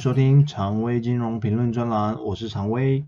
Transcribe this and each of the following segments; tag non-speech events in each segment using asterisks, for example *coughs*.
收听常威金融评论专栏，我是常威。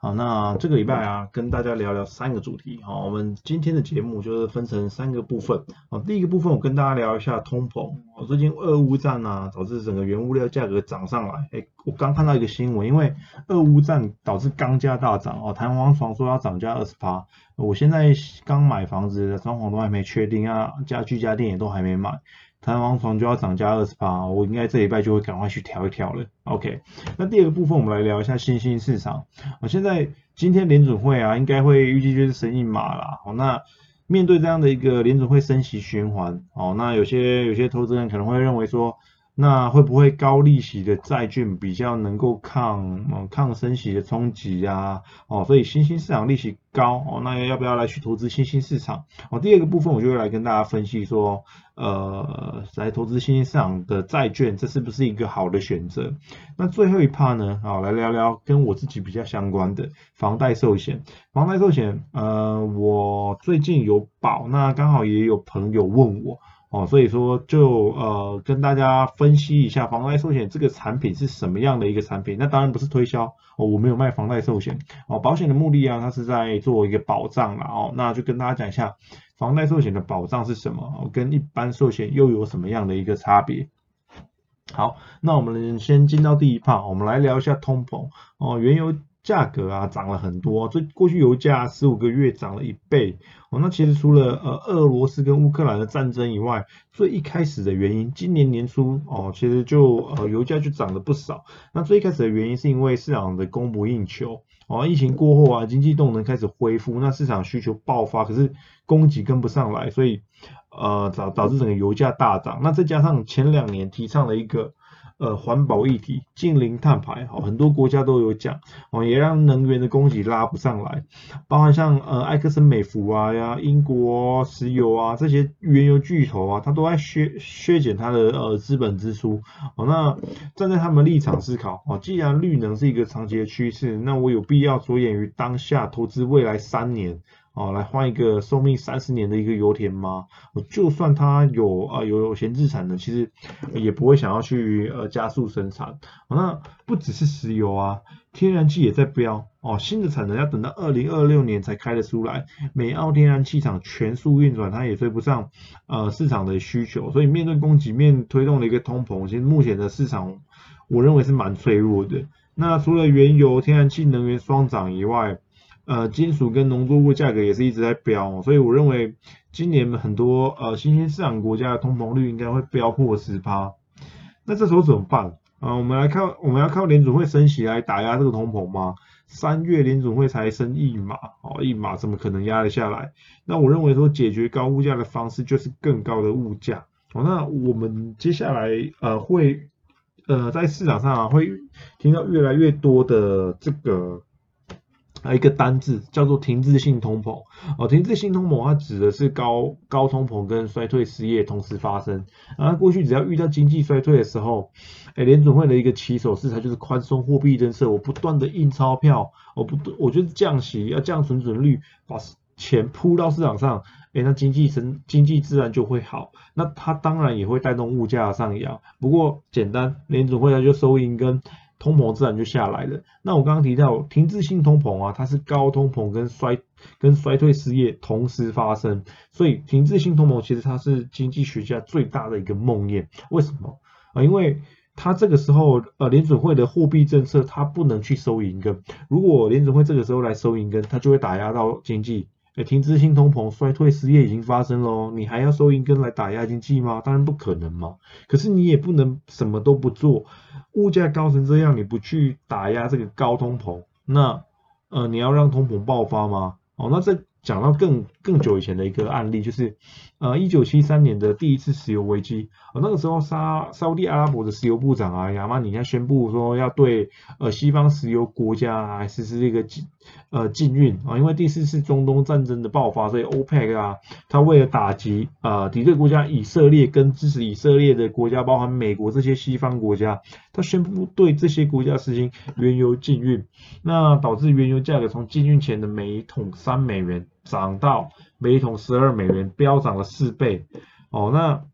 好，那这个礼拜啊，跟大家聊聊三个主题。好，我们今天的节目就是分成三个部分。好，第一个部分我跟大家聊一下通膨。哦，最近俄乌战啊，导致整个原物料价格涨上来。哎，我刚看到一个新闻，因为俄乌战导致钢价大涨。哦，弹簧床说要涨价二十趴。我现在刚买房子，装潢都还没确定啊，家具家电也都还没买。弹簧床就要涨价二十八，我应该这礼拜就会赶快去调一调了。OK，那第二个部分我们来聊一下新兴市场。我现在今天联准会啊，应该会预计就是升一码啦。哦，那面对这样的一个联准会升息循环，哦，那有些有些投资人可能会认为说。那会不会高利息的债券比较能够抗抗升息的冲击呀？哦，所以新兴市场利息高哦，那要不要来去投资新兴市场？哦，第二个部分我就会来跟大家分析说，呃，来投资新兴市场的债券，这是不是一个好的选择？那最后一 part 呢？好，来聊聊跟我自己比较相关的房贷寿险。房贷寿险，呃，我最近有保，那刚好也有朋友问我。哦，所以说就呃跟大家分析一下房贷寿险这个产品是什么样的一个产品。那当然不是推销哦，我没有卖房贷寿险哦。保险的目的啊，它是在做一个保障了哦。那就跟大家讲一下房贷寿险的保障是什么，跟一般寿险又有什么样的一个差别。好，那我们先进到第一 part，我们来聊一下通膨哦，原油。价格啊涨了很多，这过去油价十五个月涨了一倍哦。那其实除了呃俄罗斯跟乌克兰的战争以外，最一开始的原因，今年年初哦，其实就呃油价就涨了不少。那最一开始的原因是因为市场的供不应求哦，疫情过后啊，经济动能开始恢复，那市场需求爆发，可是供给跟不上来，所以呃导导致整个油价大涨。那再加上前两年提倡了一个。呃，环保议题，近零碳排，好，很多国家都有讲，哦，也让能源的供给拉不上来，包含像呃埃克森美孚啊呀，英国石油啊这些原油巨头啊，它都在削削减它的呃资本支出，哦，那站在他们立场思考，哦，既然绿能是一个长期的趋势，那我有必要着眼于当下投资未来三年。哦，来换一个寿命三十年的一个油田吗？就算它有啊有闲置产能，其实也不会想要去呃加速生产。那不只是石油啊，天然气也在飙哦，新的产能要等到二零二六年才开得出来。美澳天然气厂全速运转，它也追不上呃市场的需求，所以面对供给面推动的一个通膨，其实目前的市场我认为是蛮脆弱的。那除了原油、天然气能源双涨以外，呃，金属跟农作物价格也是一直在飙，所以我认为今年很多呃新兴市场国家的通膨率应该会飙破十趴。那这时候怎么办？啊，我们来看，我们要靠联储会升息来打压这个通膨吗？三月联储会才升一码，哦，一码怎么可能压得下来？那我认为说解决高物价的方式就是更高的物价。哦，那我们接下来呃会呃在市场上啊会听到越来越多的这个。还一个单字叫做停滞性通膨哦，停滞性通膨它指的是高高通膨跟衰退失业同时发生。啊，过去只要遇到经济衰退的时候，哎，联准会的一个起手式它就是宽松货币政策，我不断的印钞票，我不，我就是降息，要降存准率，把钱铺到市场上，哎，那经济成经济自然就会好。那它当然也会带动物价上扬。不过简单，联准会它就收银跟。通膨自然就下来了。那我刚刚提到停滞性通膨啊，它是高通膨跟衰跟衰退失业同时发生，所以停滞性通膨其实它是经济学家最大的一个梦魇。为什么啊？因为它这个时候呃联准会的货币政策它不能去收银根，如果联准会这个时候来收银根，它就会打压到经济。哎，停滞性通膨、衰退、失业已经发生喽，你还要收银根来打压经济吗？当然不可能嘛。可是你也不能什么都不做，物价高成这样，你不去打压这个高通膨，那呃，你要让通膨爆发吗？哦，那再。讲到更更久以前的一个案例，就是呃一九七三年的第一次石油危机，呃那个时候沙沙地阿拉伯的石油部长啊亚马尼亚宣布说要对呃西方石油国家实施这个禁呃禁运啊，因为第四次中东战争的爆发，所以 OPEC 啊，他为了打击呃敌对国家以色列跟支持以色列的国家，包含美国这些西方国家，他宣布对这些国家实行原油禁运，那导致原油价格从禁运前的每桶三美元。涨到每桶十二美元，飙涨了四倍。哦，那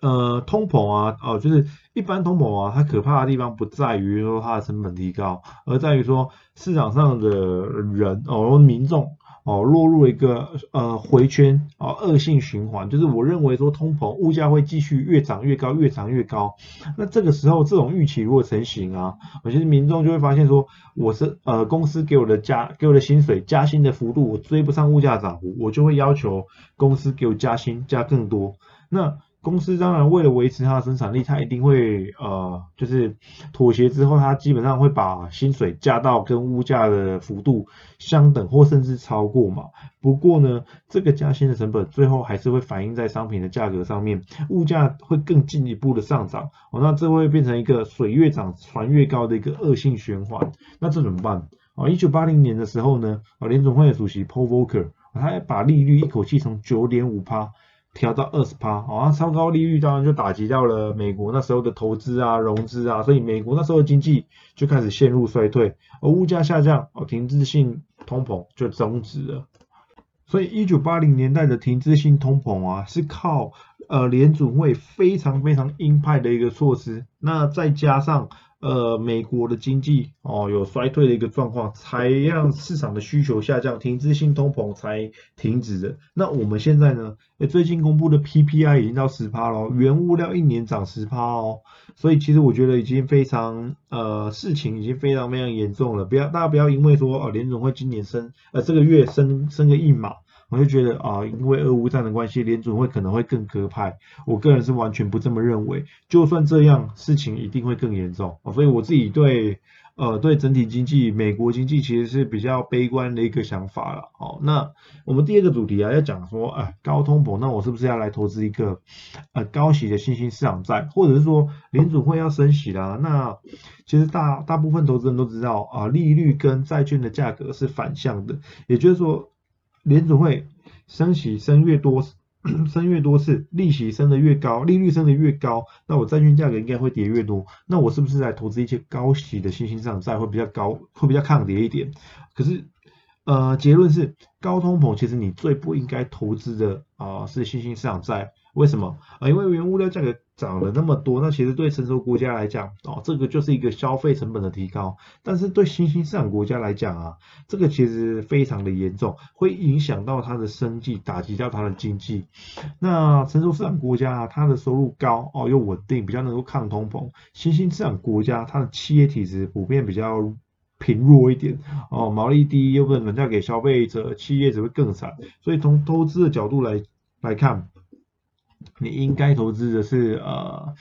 呃，通膨啊，哦，就是一般通膨啊，它可怕的地方不在于说它的成本提高，而在于说市场上的人哦，民众。哦，落入一个呃回圈哦，恶性循环，就是我认为说通膨物价会继续越涨越高，越涨越高。那这个时候这种预期如果成型啊，我觉得民众就会发现说，我是呃公司给我的加给我的薪水加薪的幅度我追不上物价涨幅，我就会要求公司给我加薪加更多。那公司当然为了维持它的生产力，它一定会呃，就是妥协之后，它基本上会把薪水加到跟物价的幅度相等或甚至超过嘛。不过呢，这个加薪的成本最后还是会反映在商品的价格上面，物价会更进一步的上涨哦，那这会变成一个水越涨船越高的一个恶性循环。那这怎么办？哦，一九八零年的时候呢，哦，联总会的主席 Paul Volcker，他把利率一口气从九点五趴。调到二十趴，啊，超高利率当然就打击到了美国那时候的投资啊、融资啊，所以美国那时候的经济就开始陷入衰退，而物价下降，哦，停滞性通膨就终止了。所以一九八零年代的停滞性通膨啊，是靠呃联准会非常非常鹰派的一个措施，那再加上。呃，美国的经济哦有衰退的一个状况，才让市场的需求下降，停滞性通膨才停止的。那我们现在呢？最近公布的 PPI 已经到十趴了，原物料一年涨十趴哦。所以其实我觉得已经非常呃，事情已经非常非常严重了。不要大家不要因为说哦，联总会今年升呃这个月升升个一码。我就觉得啊，因为俄乌战的关系，联准会可能会更鸽派。我个人是完全不这么认为。就算这样，事情一定会更严重。所以我自己对呃对整体经济，美国经济其实是比较悲观的一个想法了。好，那我们第二个主题啊，要讲说，哎，高通膨，那我是不是要来投资一个呃高息的新兴市场债，或者是说联准会要升息啦？那其实大大部分投资人都知道啊，利率跟债券的价格是反向的，也就是说。联储会升息升越多，*clears throat* 升越多次，利息升得越高，利率升得越高，那我债券价格应该会跌越多。那我是不是来投资一些高息的新兴市场债会比较高，会比较抗跌一点？可是，呃，结论是高通膨，其实你最不应该投资的啊是新兴市场债。为什么？啊，因为原物料价格涨了那么多，那其实对成熟国家来讲，哦，这个就是一个消费成本的提高。但是对新兴市场国家来讲啊，这个其实非常的严重，会影响到它的生计，打击到它的经济。那成熟市场国家啊，它的收入高哦，又稳定，比较能够抗通膨。新兴市场国家它的企业体质普遍比较贫弱一点哦，毛利低，又不能交给消费者，企业只会更惨。所以从投资的角度来来看。你应该投资的是呃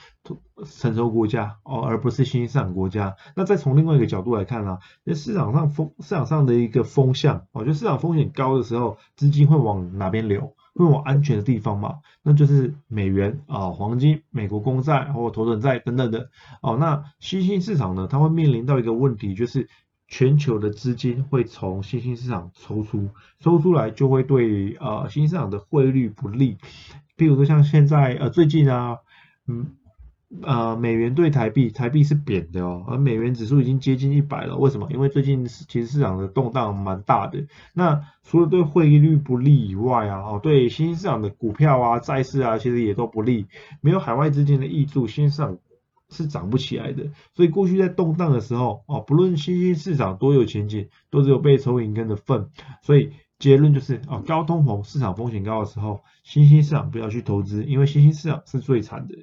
成熟国家哦，而不是新兴市场国家。那再从另外一个角度来看呢，那市场上风市场上的一个风向，我觉得市场风险高的时候，资金会往哪边流？会往安全的地方嘛？那就是美元啊、黄金、美国公债或投资债等等的哦。那新兴市场呢，它会面临到一个问题，就是全球的资金会从新兴市场抽出，抽出来就会对呃新兴市场的汇率不利。譬如说像现在呃最近啊，嗯呃美元对台币，台币是贬的哦，而美元指数已经接近一百了。为什么？因为最近其实市场的动荡蛮大的。那除了对汇率不利以外啊，哦对新兴市场的股票啊、债市啊，其实也都不利。没有海外资金的挹注，新兴市场是涨不起来的。所以过去在动荡的时候哦，不论新兴市场多有前景，都只有被抽银根的份。所以。结论就是哦，高通膨、市场风险高的时候，新兴市场不要去投资，因为新兴市场是最惨的。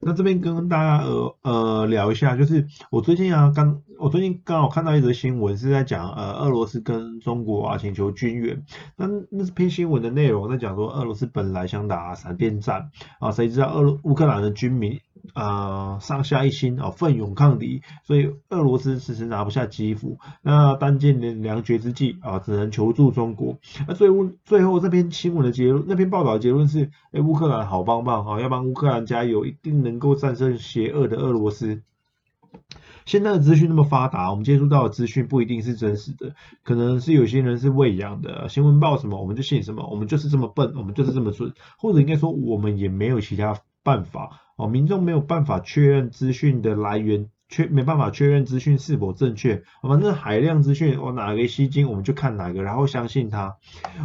那这边跟大家呃呃聊一下，就是我最近啊刚我最近刚好看到一则新闻，是在讲呃俄罗斯跟中国啊请求军援。那那篇新闻的内容在讲说，俄罗斯本来想打闪电战啊，谁知道俄乌克兰的军民。啊，上下一心啊，奋勇抗敌，所以俄罗斯迟迟拿不下基辅。那当今年良绝之际啊，只能求助中国。那最后最后这篇新闻的结论，那篇报道的结论是：哎，乌克兰好棒棒啊，要帮乌克兰加油，一定能够战胜邪恶的俄罗斯。现在的资讯那么发达，我们接触到的资讯不一定是真实的，可能是有些人是喂养的。新闻报什么我们就信什么，我们就是这么笨，我们就是这么蠢，或者应该说我们也没有其他办法。哦，民众没有办法确认资讯的来源确没办法确认资讯是否正确，反正海量资讯，我哪个吸睛我们就看哪个，然后相信它。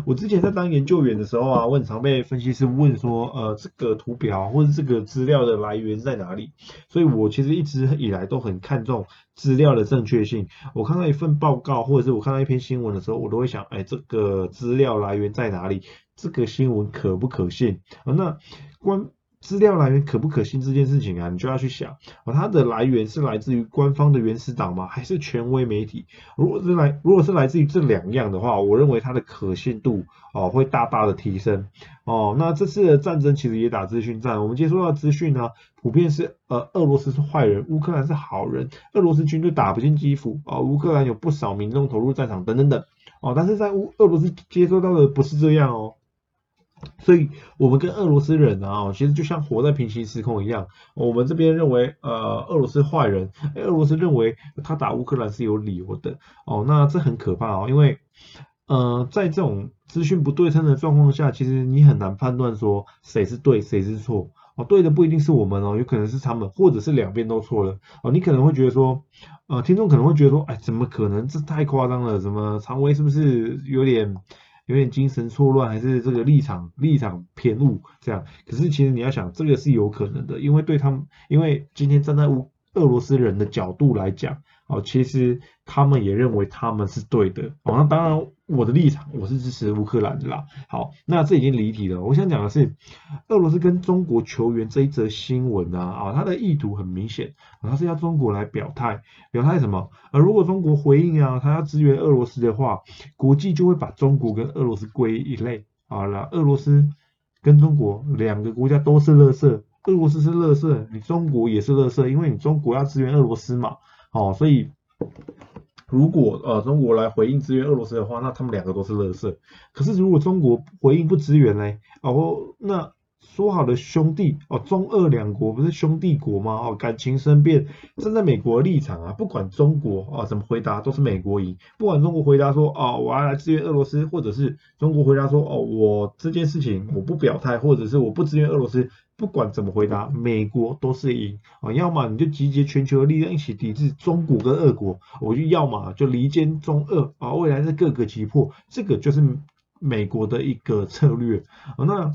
我之前在当研究员的时候啊，我很常被分析师问说，呃，这个图表或者这个资料的来源在哪里？所以我其实一直以来都很看重资料的正确性。我看到一份报告或者是我看到一篇新闻的时候，我都会想，哎，这个资料来源在哪里？这个新闻可不可信？啊，那关。资料来源可不可信这件事情啊，你就要去想哦，它的来源是来自于官方的原始党吗？还是权威媒体？如果是来，如果是来自于这两样的话，我认为它的可信度哦会大大的提升哦。那这次的战争其实也打资讯战，我们接收到资讯呢，普遍是呃俄罗斯是坏人，乌克兰是好人，俄罗斯军队打不进基辅啊，乌克兰有不少民众投入战场等等等哦。但是在乌俄罗斯接收到的不是这样哦。所以，我们跟俄罗斯人啊，其实就像活在平行时空一样。我们这边认为，呃，俄罗斯坏人，俄罗斯认为他打乌克兰是有理由的。哦，那这很可怕哦，因为，呃，在这种资讯不对称的状况下，其实你很难判断说谁是对，谁是错。哦，对的不一定是我们哦，有可能是他们，或者是两边都错了。哦，你可能会觉得说，呃，听众可能会觉得说，哎，怎么可能？这太夸张了，怎么常威是不是有点？有点精神错乱，还是这个立场立场偏误这样？可是其实你要想，这个是有可能的，因为对他们，因为今天站在乌俄罗斯人的角度来讲。哦，其实他们也认为他们是对的。哦，那当然我的立场我是支持乌克兰的啦。好，那这已经离题了。我想讲的是，俄罗斯跟中国球员这一则新闻啊，啊，他的意图很明显，他是要中国来表态，表态什么？而如果中国回应啊，他要支援俄罗斯的话，国际就会把中国跟俄罗斯归一类。啊。那，俄罗斯跟中国两个国家都是乐色，俄罗斯是乐色，你中国也是乐色，因为你中国要支援俄罗斯嘛。哦，所以如果呃中国来回应支援俄罗斯的话，那他们两个都是乐色。可是如果中国回应不支援呢？哦，那说好的兄弟哦，中俄两国不是兄弟国吗？哦，感情生变，站在美国立场啊，不管中国啊怎么回答，都是美国赢。不管中国回答说哦我要来支援俄罗斯，或者是中国回答说哦我这件事情我不表态，或者是我不支援俄罗斯。不管怎么回答，美国都是赢啊！要么你就集结全球的力量一起抵制中国跟俄国，我就要么就离间中俄啊！未来是各个击破，这个就是美国的一个策略啊。那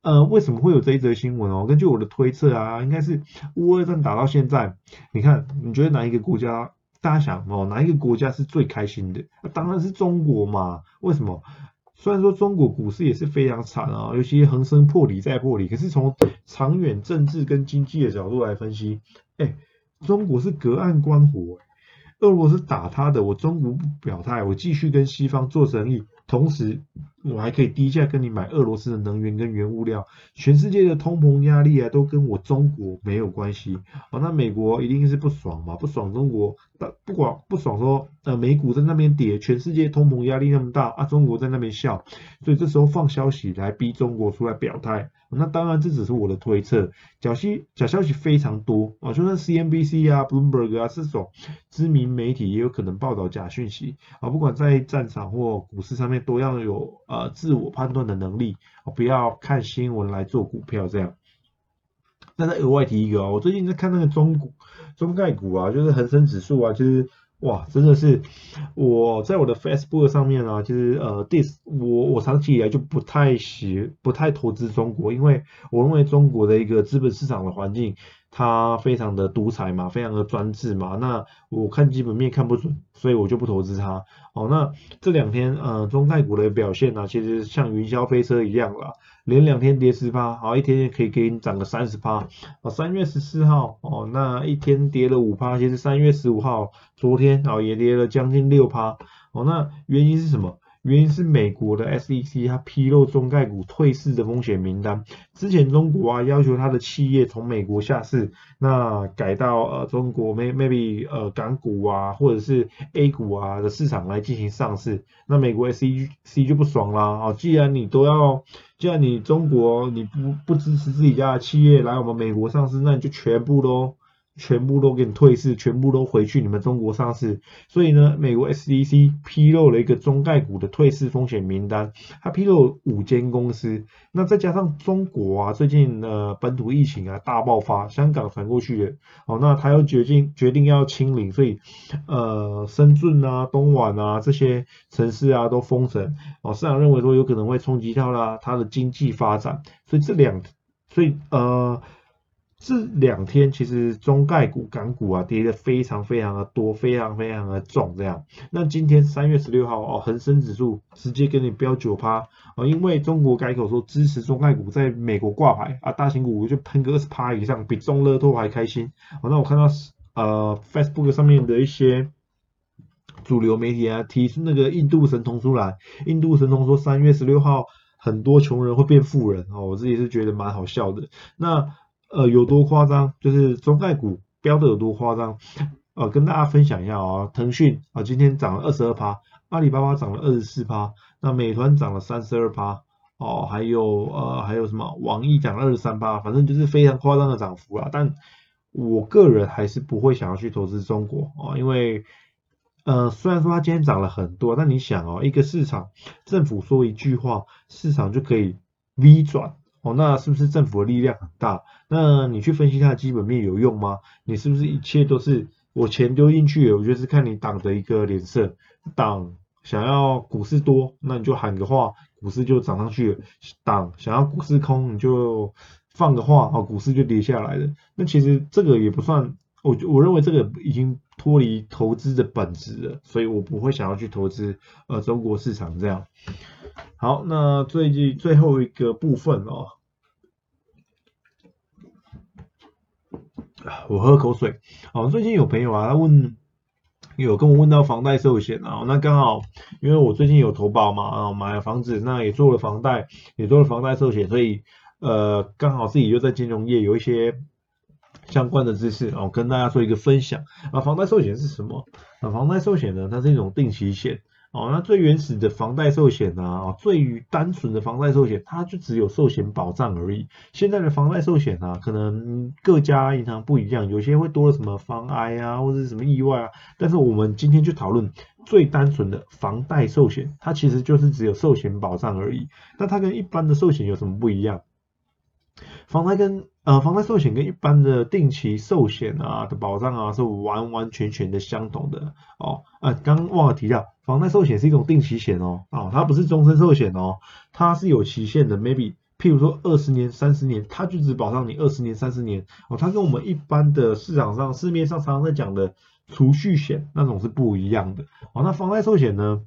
呃，为什么会有这一则新闻哦？根据我的推测啊，应该是乌俄战打到现在，你看，你觉得哪一个国家？大家想哦，哪一个国家是最开心的？当然是中国嘛！为什么？虽然说中国股市也是非常惨啊，尤其恒生破底再破底，可是从长远政治跟经济的角度来分析，哎，中国是隔岸观火，俄罗斯打他的，我中国不表态，我继续跟西方做生意。同时，我还可以低价跟你买俄罗斯的能源跟原物料。全世界的通膨压力啊，都跟我中国没有关系。哦，那美国一定是不爽嘛？不爽中国，但不管不爽说，呃，美股在那边跌，全世界通膨压力那么大啊，中国在那边笑，所以这时候放消息来逼中国出来表态。那当然，这只是我的推测，假息假消息非常多啊，就算 CNBC 啊、Bloomberg 啊这种知名媒体也有可能报道假讯息啊。不管在战场或股市上面，都要有呃自我判断的能力，不要看新闻来做股票这样。那再额外提一个啊，我最近在看那个中股、中概股啊，就是恒生指数啊，其实。哇，真的是我在我的 Facebook 上面啊，其实呃，dis 我我长期以来就不太喜不太投资中国，因为我认为中国的一个资本市场的环境。他非常的独裁嘛，非常的专制嘛，那我看基本面看不准，所以我就不投资它。哦，那这两天呃中概股的表现呢，其实像云霄飞车一样啦，连两天跌十趴，好一天可以给你涨个三十趴。哦，三月十四号哦，那一天跌了五趴，其实三月十五号昨天哦也跌了将近六趴。哦，那原因是什么？原因是美国的 SEC 它披露中概股退市的风险名单。之前中国啊要求它的企业从美国下市，那改到呃中国 may maybe 呃港股啊或者是 A 股啊的市场来进行上市。那美国 SEC 就不爽啦啊！既然你都要，既然你中国你不不支持自己家的企业来我们美国上市，那你就全部都全部都给你退市，全部都回去你们中国上市。所以呢，美国 SEC 披露了一个中概股的退市风险名单，它披露五间公司。那再加上中国啊，最近呃本土疫情啊大爆发，香港传过去的，哦，那他又决定决定要清零，所以呃深圳啊、东莞啊这些城市啊都封城。哦，市场认为说有可能会冲击到啦它的经济发展，所以这两，所以呃。这两天其实中概股、港股啊跌的非常非常的多，非常非常的重这样。那今天三月十六号哦，恒生指数直接给你标九趴哦，因为中国改口说支持中概股在美国挂牌啊，大型股就喷个二十趴以上，比中乐透还开心。哦，那我看到呃 Facebook 上面的一些主流媒体啊，提出那个印度神童出来，印度神童说三月十六号很多穷人会变富人哦，我自己是觉得蛮好笑的。那呃，有多夸张？就是中概股标的有多夸张？呃，跟大家分享一下啊，腾讯啊今天涨了二十二趴，阿里巴巴涨了二十四趴，那美团涨了三十二趴，哦，还有呃还有什么？网易涨了二十三趴，反正就是非常夸张的涨幅啊。但我个人还是不会想要去投资中国啊，因为呃虽然说它今天涨了很多，但你想哦，一个市场政府说一句话，市场就可以 V 转。哦，那是不是政府的力量很大？那你去分析它的基本面有用吗？你是不是一切都是我钱丢进去？我就是看你党的一个脸色。党想要股市多，那你就喊个话，股市就涨上去了；党想要股市空，你就放个话，哦，股市就跌下来了。那其实这个也不算，我我认为这个已经脱离投资的本质了，所以我不会想要去投资呃中国市场这样。好，那最近最后一个部分哦，我喝口水。哦，最近有朋友啊，他问，有跟我问到房贷寿险啊，那刚好因为我最近有投保嘛，啊，买了房子，那也做了房贷，也做了房贷寿险，所以呃，刚好自己就在金融业有一些相关的知识哦，跟大家做一个分享。啊，房贷寿险是什么？啊，房贷寿险呢，它是一种定期险。哦，那最原始的房贷寿险呢？哦，最单纯的房贷寿险，它就只有寿险保障而已。现在的房贷寿险呢，可能各家银行不一样，有些会多了什么防癌啊，或者什么意外啊。但是我们今天去讨论最单纯的房贷寿险，它其实就是只有寿险保障而已。那它跟一般的寿险有什么不一样？房贷跟呃房贷寿险跟一般的定期寿险啊的保障啊是完完全全的相同的哦。啊，刚忘了提到，房贷寿险是一种定期险哦，啊，它不是终身寿险哦，它是有期限的，maybe 譬如说二十年、三十年，它就只保障你二十年、三十年哦。它跟我们一般的市场上市面上常常在讲的。储蓄险那种是不一样的哦，那房贷寿险呢？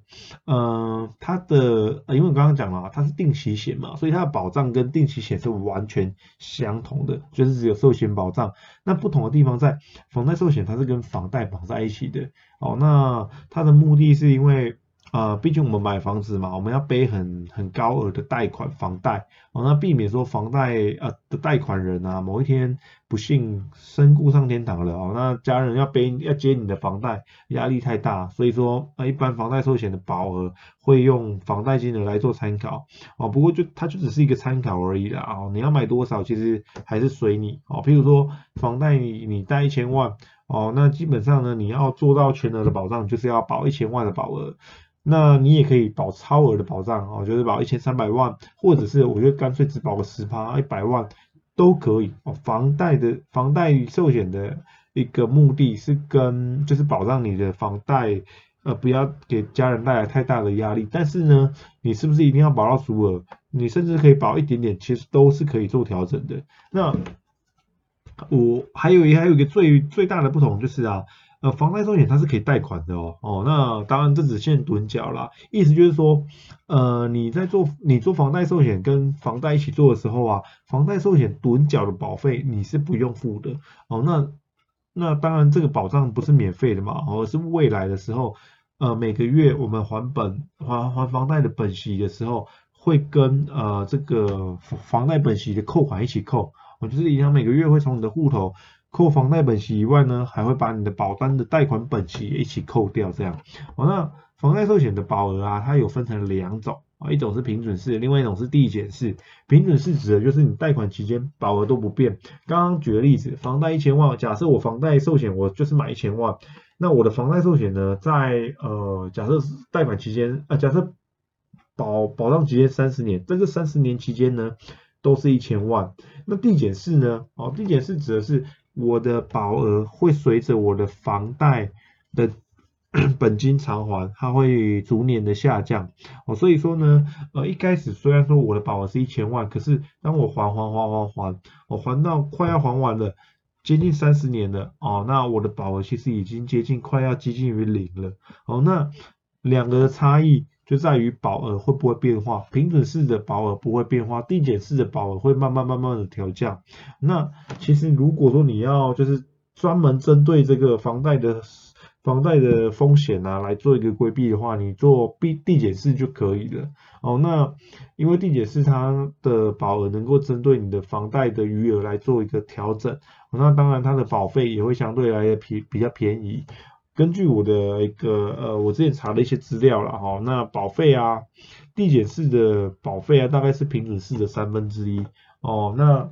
嗯，它的因为我刚刚讲了，它是定期险嘛，所以它的保障跟定期险是完全相同的，就是只有寿险保障。那不同的地方在房贷寿险，它是跟房贷绑在一起的哦。那它的目的是因为。啊，毕竟我们买房子嘛，我们要背很很高额的贷款房贷哦，那避免说房贷呃的贷款人啊，某一天不幸身故上天堂了哦，那家人要背要接你的房贷，压力太大，所以说那，一般房贷寿险的保额会用房贷金额来做参考哦，不过就它就只是一个参考而已啦哦，你要买多少其实还是随你哦，譬如说房贷你你贷一千万哦，那基本上呢你要做到全额的保障，就是要保一千万的保额。那你也可以保超额的保障哦，就是保一千三百万，或者是我觉得干脆只保个十趴一百万都可以哦。房贷的房贷寿险的一个目的是跟就是保障你的房贷呃不要给家人带来太大的压力，但是呢，你是不是一定要保到足额？你甚至可以保一点点，其实都是可以做调整的。那我还有一还有一个最最大的不同就是啊。呃，房贷寿险它是可以贷款的哦，哦，那当然这只限趸缴啦，意思就是说，呃，你在做你做房贷寿险跟房贷一起做的时候啊，房贷寿险趸缴的保费你是不用付的。哦，那那当然这个保障不是免费的嘛，而是未来的时候，呃，每个月我们还本还还房贷的本息的时候，会跟呃这个房贷本息的扣款一起扣，我就是银行每个月会从你的户头。扣房贷本息以外呢，还会把你的保单的贷款本息一起扣掉，这样。哦，那房贷寿险的保额啊，它有分成两种。啊，一种是平准式，另外一种是递减式。平准式指的就是你贷款期间保额都不变。刚刚举的例子，房贷一千万，假设我房贷寿险我就是买一千万，那我的房贷寿险呢，在呃假设贷款期间啊，假设保保障期间三十年，在这三十年期间呢，都是一千万。那递减式呢？哦，递减式指的是我的保额会随着我的房贷的 *coughs* 本金偿还，它会逐年的下降。哦，所以说呢，呃，一开始虽然说我的保额是一千万，可是当我还还还还还，我还到快要还完了，接近三十年了，哦，那我的保额其实已经接近快要接近于零了。哦，那两个的差异。就在于保额会不会变化，平准式的保额不会变化，递减式的保额会慢慢慢慢的调降。那其实如果说你要就是专门针对这个房贷的房贷的风险啊来做一个规避的话，你做递递减式就可以了。哦，那因为递减式它的保额能够针对你的房贷的余额来做一个调整，那当然它的保费也会相对来的便比较便宜。根据我的一个呃，我之前查了一些资料了哈，那保费啊，递减式的保费啊，大概是平准式的三分之一哦。那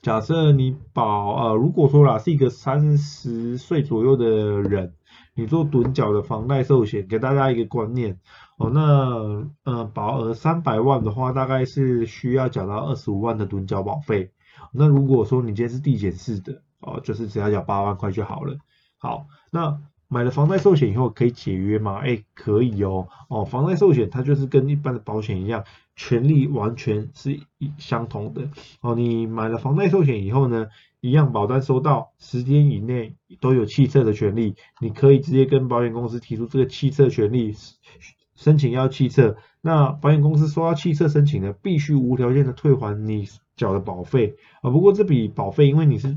假设你保呃，如果说啦是一个三十岁左右的人，你做趸缴的房贷寿险，给大家一个观念哦，那呃保额三百万的话，大概是需要缴到二十五万的趸缴保费。那如果说你今天是递减式的哦，就是只要缴八万块就好了。好，那买了房贷寿险以后可以解约吗？哎，可以哦。哦，房贷寿险它就是跟一般的保险一样，权利完全是一相同的。哦，你买了房贷寿险以后呢，一样保单收到十天以内都有汽车的权利，你可以直接跟保险公司提出这个汽车权利，申请要汽车。那保险公司收到汽车申请呢，必须无条件的退还你缴的保费啊。不过这笔保费因为你是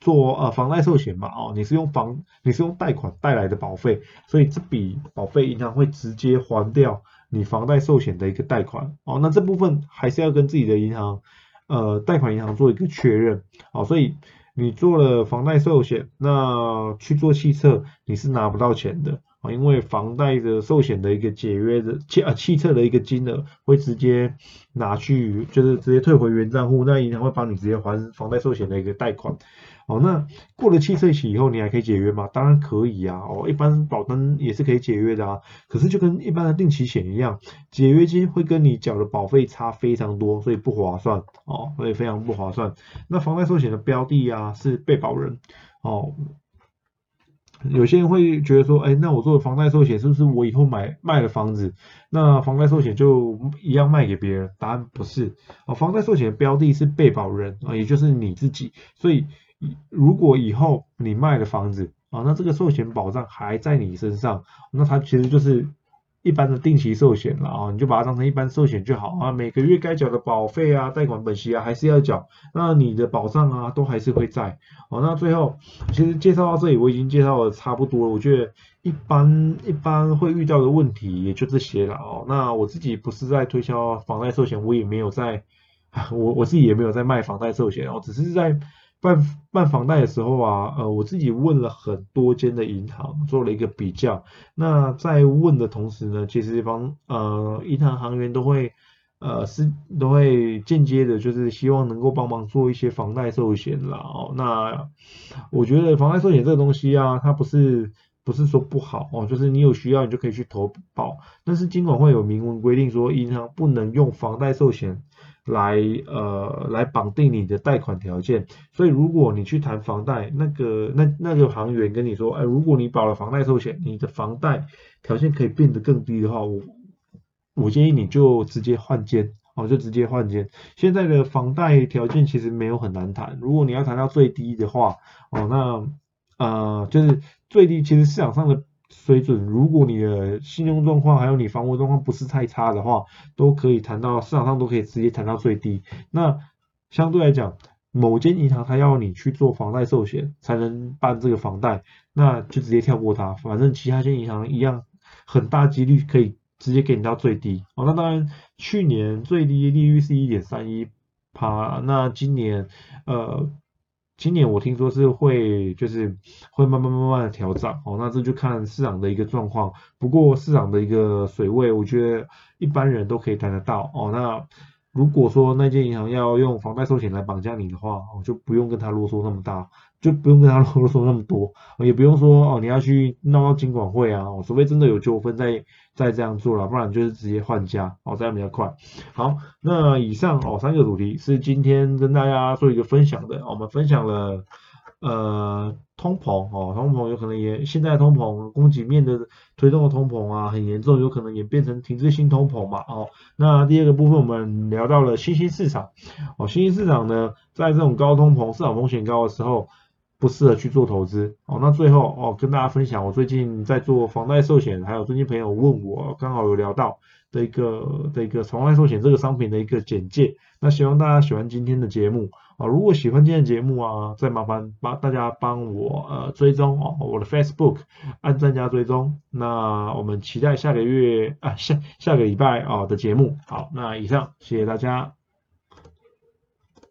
做呃房贷寿险嘛，哦，你是用房你是用贷款带来的保费，所以这笔保费银行会直接还掉你房贷寿险的一个贷款，哦，那这部分还是要跟自己的银行呃贷款银行做一个确认，哦，所以你做了房贷寿险，那去做汽车你是拿不到钱的。啊，因为房贷的寿险的一个解约的汽啊汽车的一个金额会直接拿去，就是直接退回原账户，那银行会帮你直接还房贷寿险的一个贷款。哦，那过了汽车期以后，你还可以解约吗？当然可以啊。哦，一般保单也是可以解约的啊。可是就跟一般的定期险一样，解约金会跟你缴的保费差非常多，所以不划算哦，所以非常不划算。那房贷寿险的标的啊是被保人哦。有些人会觉得说，哎，那我做的房贷寿险是不是我以后买卖了房子，那房贷寿险就一样卖给别人？答案不是，啊，房贷寿险的标的是被保人啊，也就是你自己，所以如果以后你卖了房子啊，那这个寿险保障还在你身上，那它其实就是。一般的定期寿险了啊，你就把它当成一般寿险就好啊。每个月该缴的保费啊、贷款本息啊，还是要缴。那你的保障啊，都还是会在。哦，那最后其实介绍到这里，我已经介绍的差不多了。我觉得一般一般会遇到的问题也就这些了哦。那我自己不是在推销房贷寿险，我也没有在，*laughs* 我我自己也没有在卖房贷寿险哦，只是在。办办房贷的时候啊，呃，我自己问了很多间的银行，做了一个比较。那在问的同时呢，其实房呃银行行员都会呃是都会间接的，就是希望能够帮忙做一些房贷寿险啦。哦，那我觉得房贷寿险这个东西啊，它不是不是说不好哦，就是你有需要你就可以去投保，但是尽管会有明文规定说银行不能用房贷寿险。来呃来绑定你的贷款条件，所以如果你去谈房贷，那个那那个行员跟你说，哎，如果你保了房贷寿险，你的房贷条件可以变得更低的话，我我建议你就直接换间，哦，就直接换间。现在的房贷条件其实没有很难谈，如果你要谈到最低的话，哦，那呃就是最低，其实市场上的。水准，如果你的信用状况还有你房屋状况不是太差的话，都可以谈到市场上都可以直接谈到最低。那相对来讲，某间银行它要你去做房贷寿险才能办这个房贷，那就直接跳过它，反正其他间银行一样，很大几率可以直接给你到最低。哦，那当然去年最低利率是一点三一趴，那今年呃。今年我听说是会就是会慢慢慢慢的调涨哦，那这就看市场的一个状况。不过市场的一个水位，我觉得一般人都可以谈得到哦。那如果说那间银行要用房贷寿险来绑架你的话，我，就不用跟他啰嗦那么大，就不用跟他啰嗦那么多，*laughs* 也不用说哦你要去闹到金管会啊，哦，除非真的有纠纷再再这样做了，不然就是直接换家，哦，这样比较快。好，那以上哦三个主题是今天跟大家做一个分享的，我们分享了。呃，通膨哦，通膨有可能也现在通膨供给面的推动的通膨啊，很严重，有可能也变成停滞性通膨嘛哦。那第二个部分我们聊到了新兴市场哦，新兴市场呢，在这种高通膨、市场风险高的时候，不适合去做投资哦。那最后哦，跟大家分享我最近在做房贷寿险，还有最近朋友问我，刚好有聊到的一个的一个房贷寿险这个商品的一个简介。那希望大家喜欢今天的节目。啊，如果喜欢今天的节目啊，再麻烦帮大家帮我呃追踪哦，我的 Facebook 按赞加追踪。那我们期待下个月啊下下个礼拜啊的节目。好，那以上谢谢大家。